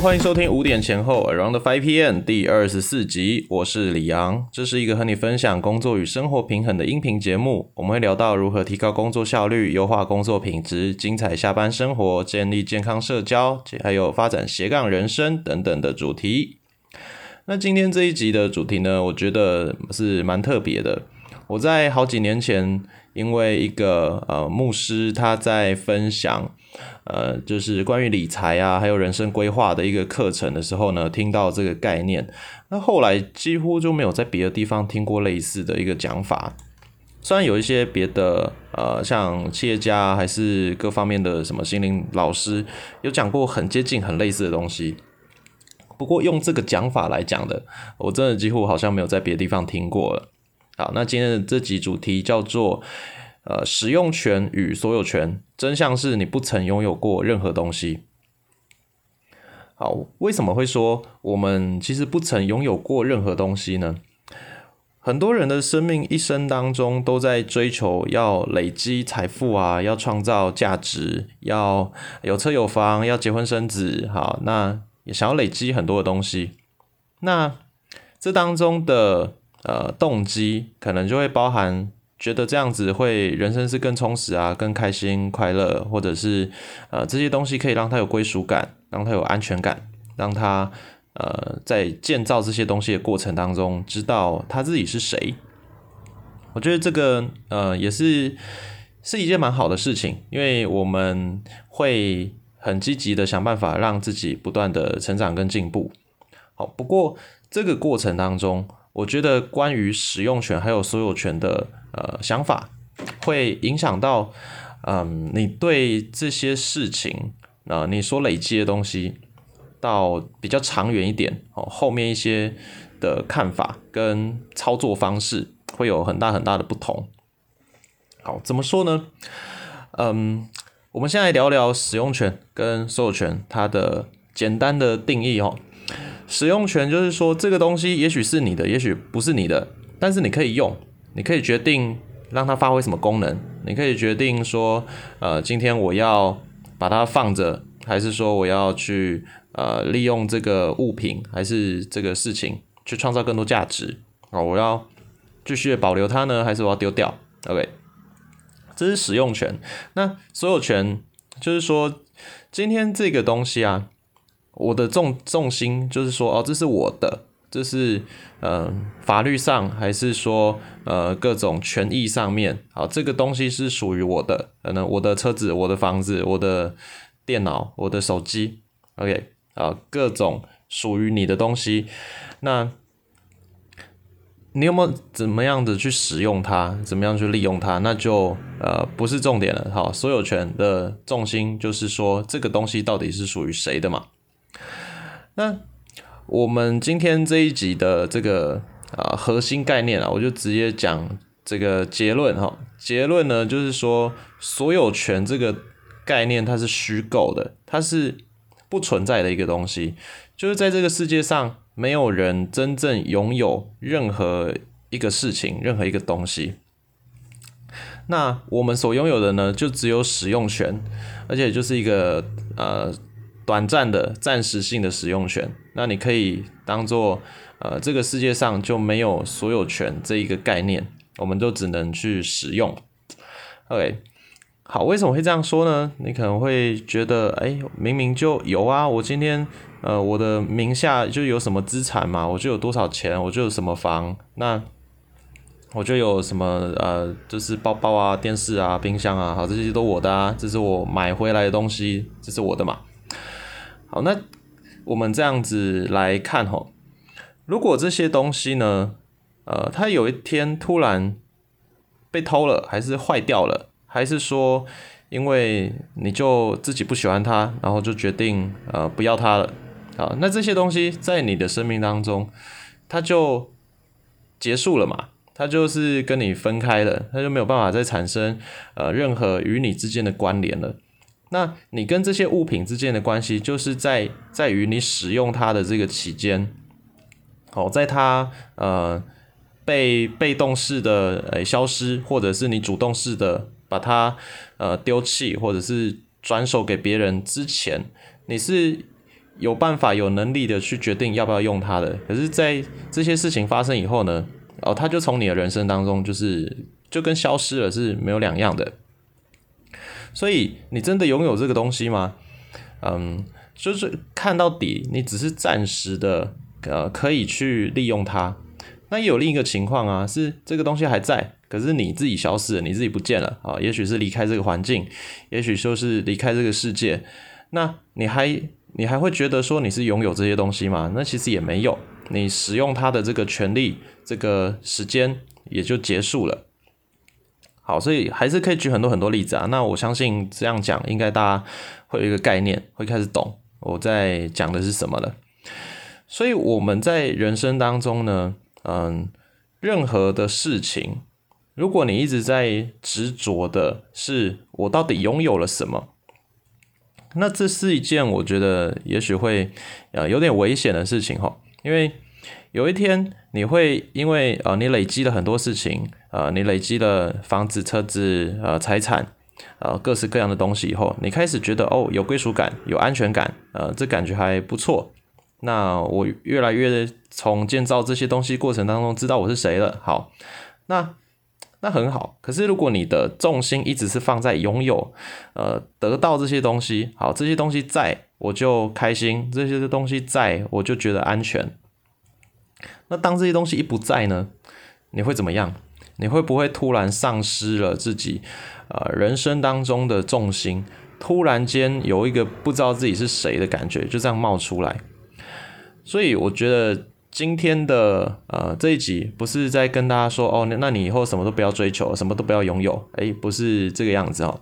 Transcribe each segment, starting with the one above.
欢迎收听五点前后 Around Five PM 第二十四集，我是李昂，这是一个和你分享工作与生活平衡的音频节目。我们会聊到如何提高工作效率、优化工作品质、精彩下班生活、建立健康社交，还有发展斜杠人生等等的主题。那今天这一集的主题呢，我觉得是蛮特别的。我在好几年前，因为一个呃牧师他在分享。呃，就是关于理财啊，还有人生规划的一个课程的时候呢，听到这个概念，那后来几乎就没有在别的地方听过类似的一个讲法。虽然有一些别的呃，像企业家还是各方面的什么心灵老师有讲过很接近、很类似的东西，不过用这个讲法来讲的，我真的几乎好像没有在别的地方听过了。好，那今天的这集主题叫做。呃，使用权与所有权，真相是你不曾拥有过任何东西。好，为什么会说我们其实不曾拥有过任何东西呢？很多人的生命一生当中都在追求要累积财富啊，要创造价值，要有车有房，要结婚生子。好，那也想要累积很多的东西。那这当中的呃动机，可能就会包含。觉得这样子会人生是更充实啊，更开心快乐，或者是呃这些东西可以让他有归属感，让他有安全感，让他呃在建造这些东西的过程当中知道他自己是谁。我觉得这个呃也是是一件蛮好的事情，因为我们会很积极的想办法让自己不断的成长跟进步。好，不过这个过程当中，我觉得关于使用权还有所有权的。呃，想法会影响到，嗯，你对这些事情，啊，你所累积的东西，到比较长远一点哦，后面一些的看法跟操作方式会有很大很大的不同。好，怎么说呢？嗯，我们现在聊聊使用权跟所有权它的简单的定义哦。使用权就是说，这个东西也许是你的，也许不是你的，但是你可以用。你可以决定让它发挥什么功能，你可以决定说，呃，今天我要把它放着，还是说我要去呃利用这个物品，还是这个事情去创造更多价值啊？我要继续保留它呢，还是我要丢掉？OK，这是使用权。那所有权就是说，今天这个东西啊，我的重重心就是说，哦，这是我的。这是呃法律上还是说呃各种权益上面，好，这个东西是属于我的，可能我的车子、我的房子、我的电脑、我的手机，OK，啊，各种属于你的东西，那你有没有怎么样的去使用它，怎么样去利用它，那就呃不是重点了，好，所有权的重心就是说这个东西到底是属于谁的嘛，那。我们今天这一集的这个啊核心概念啊，我就直接讲这个结论哈。结论呢就是说，所有权这个概念它是虚构的，它是不存在的一个东西。就是在这个世界上，没有人真正拥有任何一个事情、任何一个东西。那我们所拥有的呢，就只有使用权，而且就是一个呃。短暂的、暂时性的使用权，那你可以当做呃，这个世界上就没有所有权这一个概念，我们就只能去使用。OK，好，为什么会这样说呢？你可能会觉得，哎，明明就有啊，我今天呃，我的名下就有什么资产嘛，我就有多少钱，我就有什么房，那我就有什么呃，就是包包啊、电视啊、冰箱啊，好，这些都我的啊，这是我买回来的东西，这是我的嘛。那我们这样子来看吼，如果这些东西呢，呃，它有一天突然被偷了，还是坏掉了，还是说因为你就自己不喜欢它，然后就决定呃不要它了，啊，那这些东西在你的生命当中，它就结束了嘛，它就是跟你分开了，它就没有办法再产生呃任何与你之间的关联了。那你跟这些物品之间的关系，就是在在于你使用它的这个期间，好，在它呃被被动式的诶消失，或者是你主动式的把它呃丢弃，或者是转手给别人之前，你是有办法、有能力的去决定要不要用它的。可是，在这些事情发生以后呢，哦，它就从你的人生当中就是就跟消失了是没有两样的。所以，你真的拥有这个东西吗？嗯，就是看到底，你只是暂时的，呃，可以去利用它。那也有另一个情况啊，是这个东西还在，可是你自己消失了，你自己不见了啊。也许是离开这个环境，也许就是离开这个世界。那你还你还会觉得说你是拥有这些东西吗？那其实也没有，你使用它的这个权利，这个时间也就结束了。好，所以还是可以举很多很多例子啊。那我相信这样讲，应该大家会有一个概念，会开始懂我在讲的是什么了。所以我们在人生当中呢。嗯，任何的事情，如果你一直在执着的是我到底拥有了什么，那这是一件我觉得也许会呃有点危险的事情哈。因为有一天你会因为呃你累积了很多事情，呃你累积了房子、车子、呃财产，呃各式各样的东西以后，你开始觉得哦有归属感、有安全感，呃这感觉还不错。那我越来越从建造这些东西过程当中知道我是谁了。好，那那很好。可是如果你的重心一直是放在拥有，呃，得到这些东西，好，这些东西在我就开心，这些东西在我就觉得安全。那当这些东西一不在呢，你会怎么样？你会不会突然丧失了自己呃人生当中的重心？突然间有一个不知道自己是谁的感觉，就这样冒出来。所以我觉得今天的呃这一集不是在跟大家说哦，那你以后什么都不要追求，什么都不要拥有，诶，不是这个样子哦，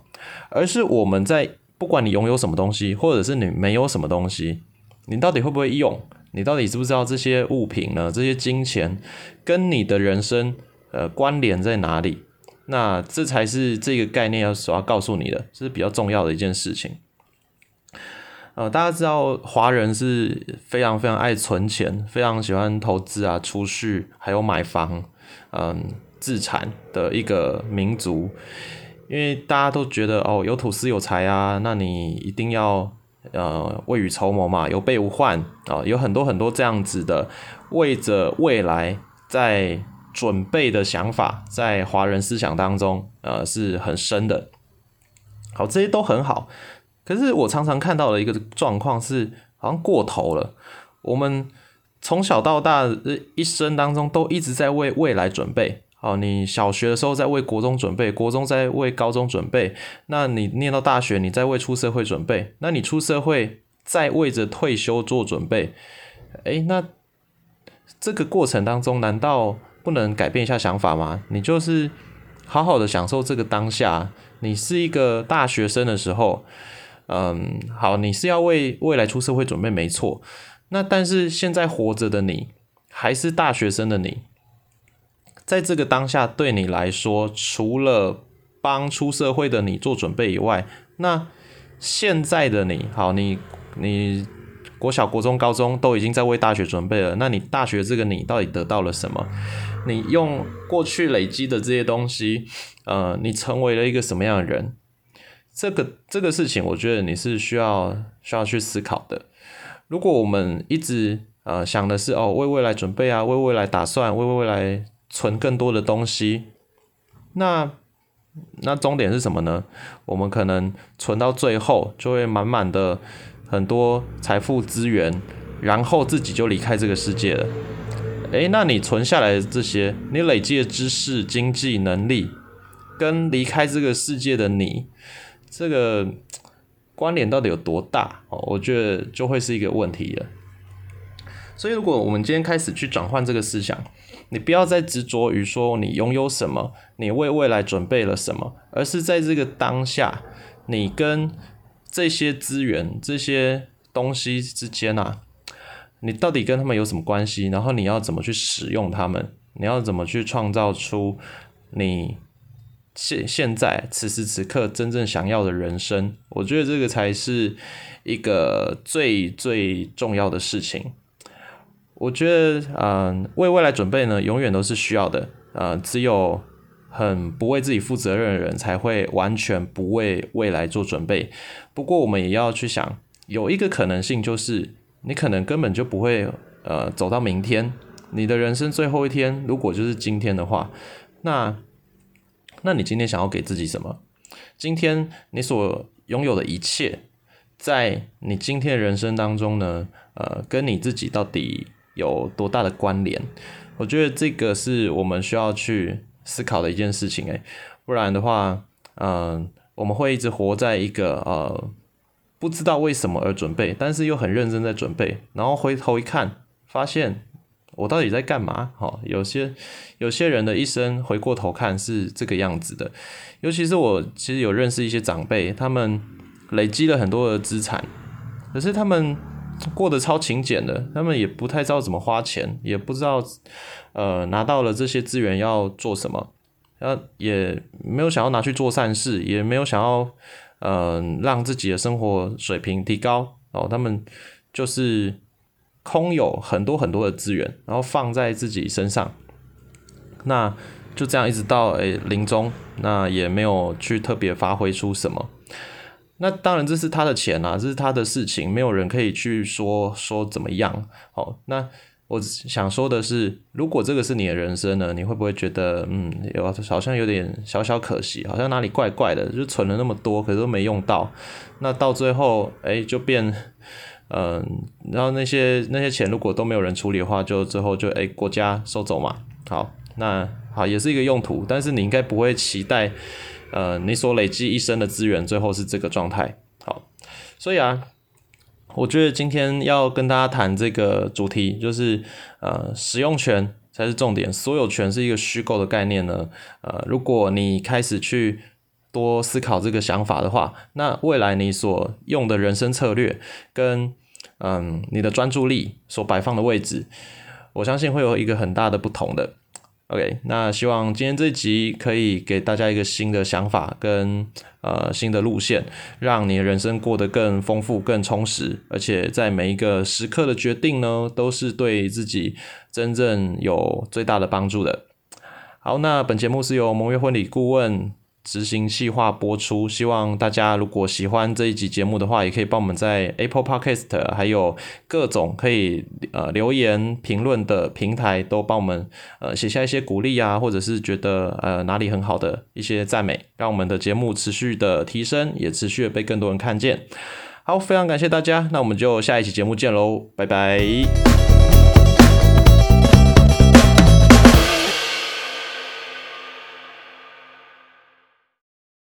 而是我们在不管你拥有什么东西，或者是你没有什么东西，你到底会不会用？你到底知不知道这些物品呢？这些金钱跟你的人生呃关联在哪里？那这才是这个概念要所要告诉你的，这是比较重要的一件事情。呃，大家知道华人是非常非常爱存钱，非常喜欢投资啊、储蓄，还有买房，嗯，自产的一个民族。因为大家都觉得哦，有土司有财啊，那你一定要呃未雨绸缪嘛，有备无患啊，有很多很多这样子的为着未来在准备的想法，在华人思想当中，呃，是很深的。好，这些都很好。可是我常常看到的一个状况是，好像过头了。我们从小到大一生当中都一直在为未来准备。哦，你小学的时候在为国中准备，国中在为高中准备，那你念到大学，你在为出社会准备，那你出社会在为着退休做准备。诶，那这个过程当中，难道不能改变一下想法吗？你就是好好的享受这个当下。你是一个大学生的时候。嗯，好，你是要为未来出社会准备，没错。那但是现在活着的你，还是大学生的你，在这个当下对你来说，除了帮出社会的你做准备以外，那现在的你，好，你你国小、国中、高中都已经在为大学准备了，那你大学这个你到底得到了什么？你用过去累积的这些东西，呃，你成为了一个什么样的人？这个这个事情，我觉得你是需要需要去思考的。如果我们一直呃想的是哦为未来准备啊，为未来打算，为未来存更多的东西，那那终点是什么呢？我们可能存到最后就会满满的很多财富资源，然后自己就离开这个世界了。诶，那你存下来的这些，你累积的知识、经济能力，跟离开这个世界的你。这个关联到底有多大哦？我觉得就会是一个问题了。所以，如果我们今天开始去转换这个思想，你不要再执着于说你拥有什么，你为未来准备了什么，而是在这个当下，你跟这些资源、这些东西之间啊，你到底跟他们有什么关系？然后你要怎么去使用他们？你要怎么去创造出你？现现在此时此刻真正想要的人生，我觉得这个才是一个最最重要的事情。我觉得，嗯，为未来准备呢，永远都是需要的。呃，只有很不为自己负责任的人，才会完全不为未来做准备。不过，我们也要去想，有一个可能性就是，你可能根本就不会呃走到明天。你的人生最后一天，如果就是今天的话，那那你今天想要给自己什么？今天你所拥有的一切，在你今天人生当中呢，呃，跟你自己到底有多大的关联？我觉得这个是我们需要去思考的一件事情，诶，不然的话，嗯，我们会一直活在一个呃，不知道为什么而准备，但是又很认真在准备，然后回头一看，发现我到底在干嘛？好，有些有些人的一生回过头看是这个样子的，尤其是我其实有认识一些长辈，他们累积了很多的资产，可是他们。过得超勤俭的，他们也不太知道怎么花钱，也不知道，呃，拿到了这些资源要做什么，然后也没有想要拿去做善事，也没有想要，嗯，让自己的生活水平提高哦。他们就是空有很多很多的资源，然后放在自己身上，那就这样一直到诶临终，那也没有去特别发挥出什么。那当然，这是他的钱啊，这是他的事情，没有人可以去说说怎么样。好，那我想说的是，如果这个是你的人生呢，你会不会觉得，嗯，有好像有点小小可惜，好像哪里怪怪的，就存了那么多，可是都没用到。那到最后，哎，就变，嗯，然后那些那些钱如果都没有人处理的话，就最后就哎国家收走嘛。好，那好也是一个用途，但是你应该不会期待。呃，你所累积一生的资源，最后是这个状态。好，所以啊，我觉得今天要跟大家谈这个主题，就是呃，使用权才是重点。所有权是一个虚构的概念呢。呃，如果你开始去多思考这个想法的话，那未来你所用的人生策略跟嗯你的专注力所摆放的位置，我相信会有一个很大的不同的。OK，那希望今天这一集可以给大家一个新的想法跟呃新的路线，让你的人生过得更丰富、更充实，而且在每一个时刻的决定呢，都是对自己真正有最大的帮助的。好，那本节目是由盟约婚礼顾问。执行细化播出，希望大家如果喜欢这一集节目的话，也可以帮我们在 Apple Podcast 还有各种可以呃留言评论的平台都帮我们呃写下一些鼓励啊，或者是觉得呃哪里很好的一些赞美，让我们的节目持续的提升，也持续的被更多人看见。好，非常感谢大家，那我们就下一期节目见喽，拜拜。